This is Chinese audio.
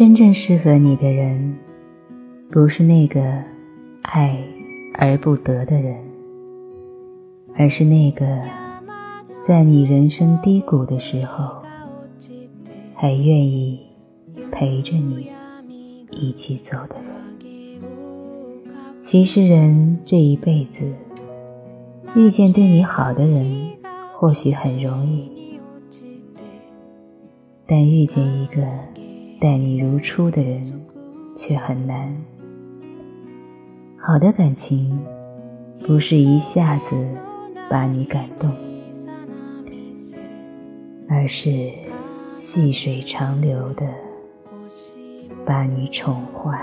真正适合你的人，不是那个爱而不得的人，而是那个在你人生低谷的时候，还愿意陪着你一起走的人。其实，人这一辈子遇见对你好的人，或许很容易，但遇见一个……待你如初的人，却很难。好的感情，不是一下子把你感动，而是细水长流的把你宠坏。